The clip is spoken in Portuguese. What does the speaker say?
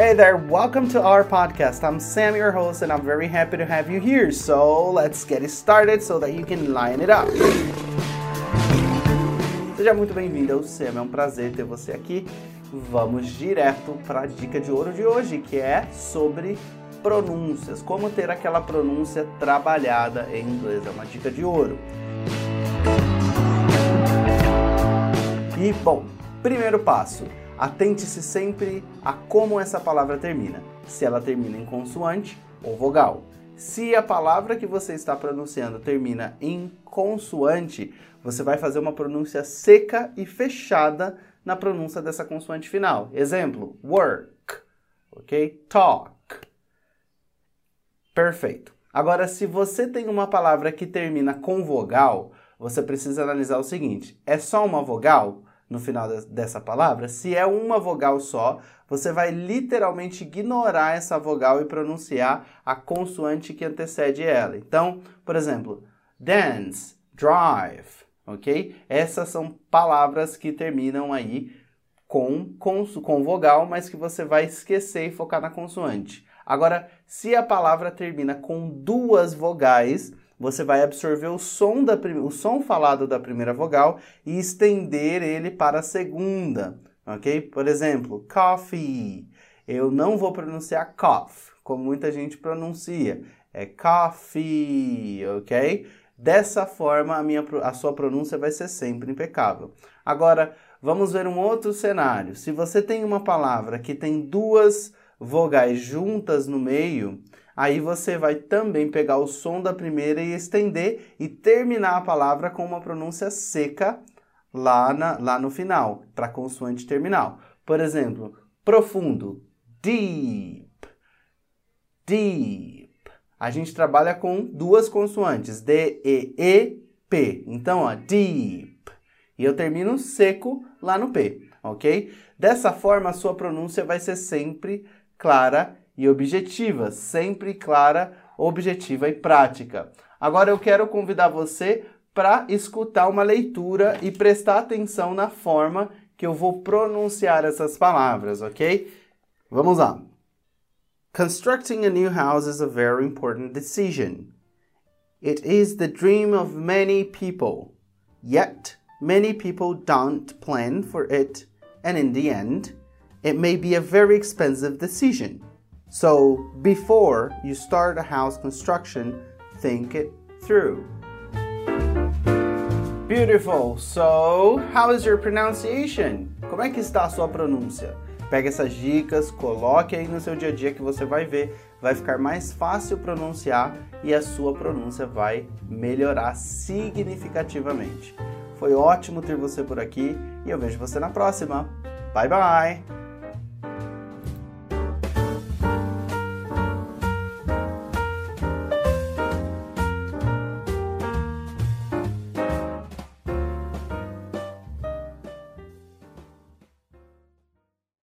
Hey there, welcome to our podcast. I'm Sam, your host, and I'm very happy to have you here. So let's get it started so that you can line it up. Seja muito bem-vindo ao Sam, é um prazer ter você aqui. Vamos direto para a dica de ouro de hoje, que é sobre pronúncias, como ter aquela pronúncia trabalhada em inglês. É uma dica de ouro. E bom, primeiro passo Atente-se sempre a como essa palavra termina, se ela termina em consoante ou vogal. Se a palavra que você está pronunciando termina em consoante, você vai fazer uma pronúncia seca e fechada na pronúncia dessa consoante final. Exemplo: work, ok? Talk. Perfeito. Agora, se você tem uma palavra que termina com vogal, você precisa analisar o seguinte: é só uma vogal? No final dessa palavra, se é uma vogal só, você vai literalmente ignorar essa vogal e pronunciar a consoante que antecede ela. Então, por exemplo, dance, drive, ok? Essas são palavras que terminam aí com, com, com vogal, mas que você vai esquecer e focar na consoante. Agora, se a palavra termina com duas vogais, você vai absorver o som, da, o som falado da primeira vogal e estender ele para a segunda, ok? Por exemplo, coffee. Eu não vou pronunciar cough, como muita gente pronuncia. É coffee, ok? Dessa forma, a, minha, a sua pronúncia vai ser sempre impecável. Agora, vamos ver um outro cenário. Se você tem uma palavra que tem duas vogais juntas no meio, Aí você vai também pegar o som da primeira e estender e terminar a palavra com uma pronúncia seca lá, na, lá no final, para consoante terminal. Por exemplo, profundo, deep, deep. A gente trabalha com duas consoantes, D, E, E, P. Então, ó, deep. E eu termino seco lá no P, ok? Dessa forma, a sua pronúncia vai ser sempre clara e objetiva, sempre clara, objetiva e prática. Agora eu quero convidar você para escutar uma leitura e prestar atenção na forma que eu vou pronunciar essas palavras, ok? Vamos lá. Constructing a new house is a very important decision. It is the dream of many people. Yet, many people don't plan for it, and in the end, it may be a very expensive decision. So, before you start a house construction, think it through. Beautiful. So, how is your pronunciation? Como é que está a sua pronúncia? Pega essas dicas, coloque aí no seu dia a dia que você vai ver, vai ficar mais fácil pronunciar e a sua pronúncia vai melhorar significativamente. Foi ótimo ter você por aqui e eu vejo você na próxima. Bye bye.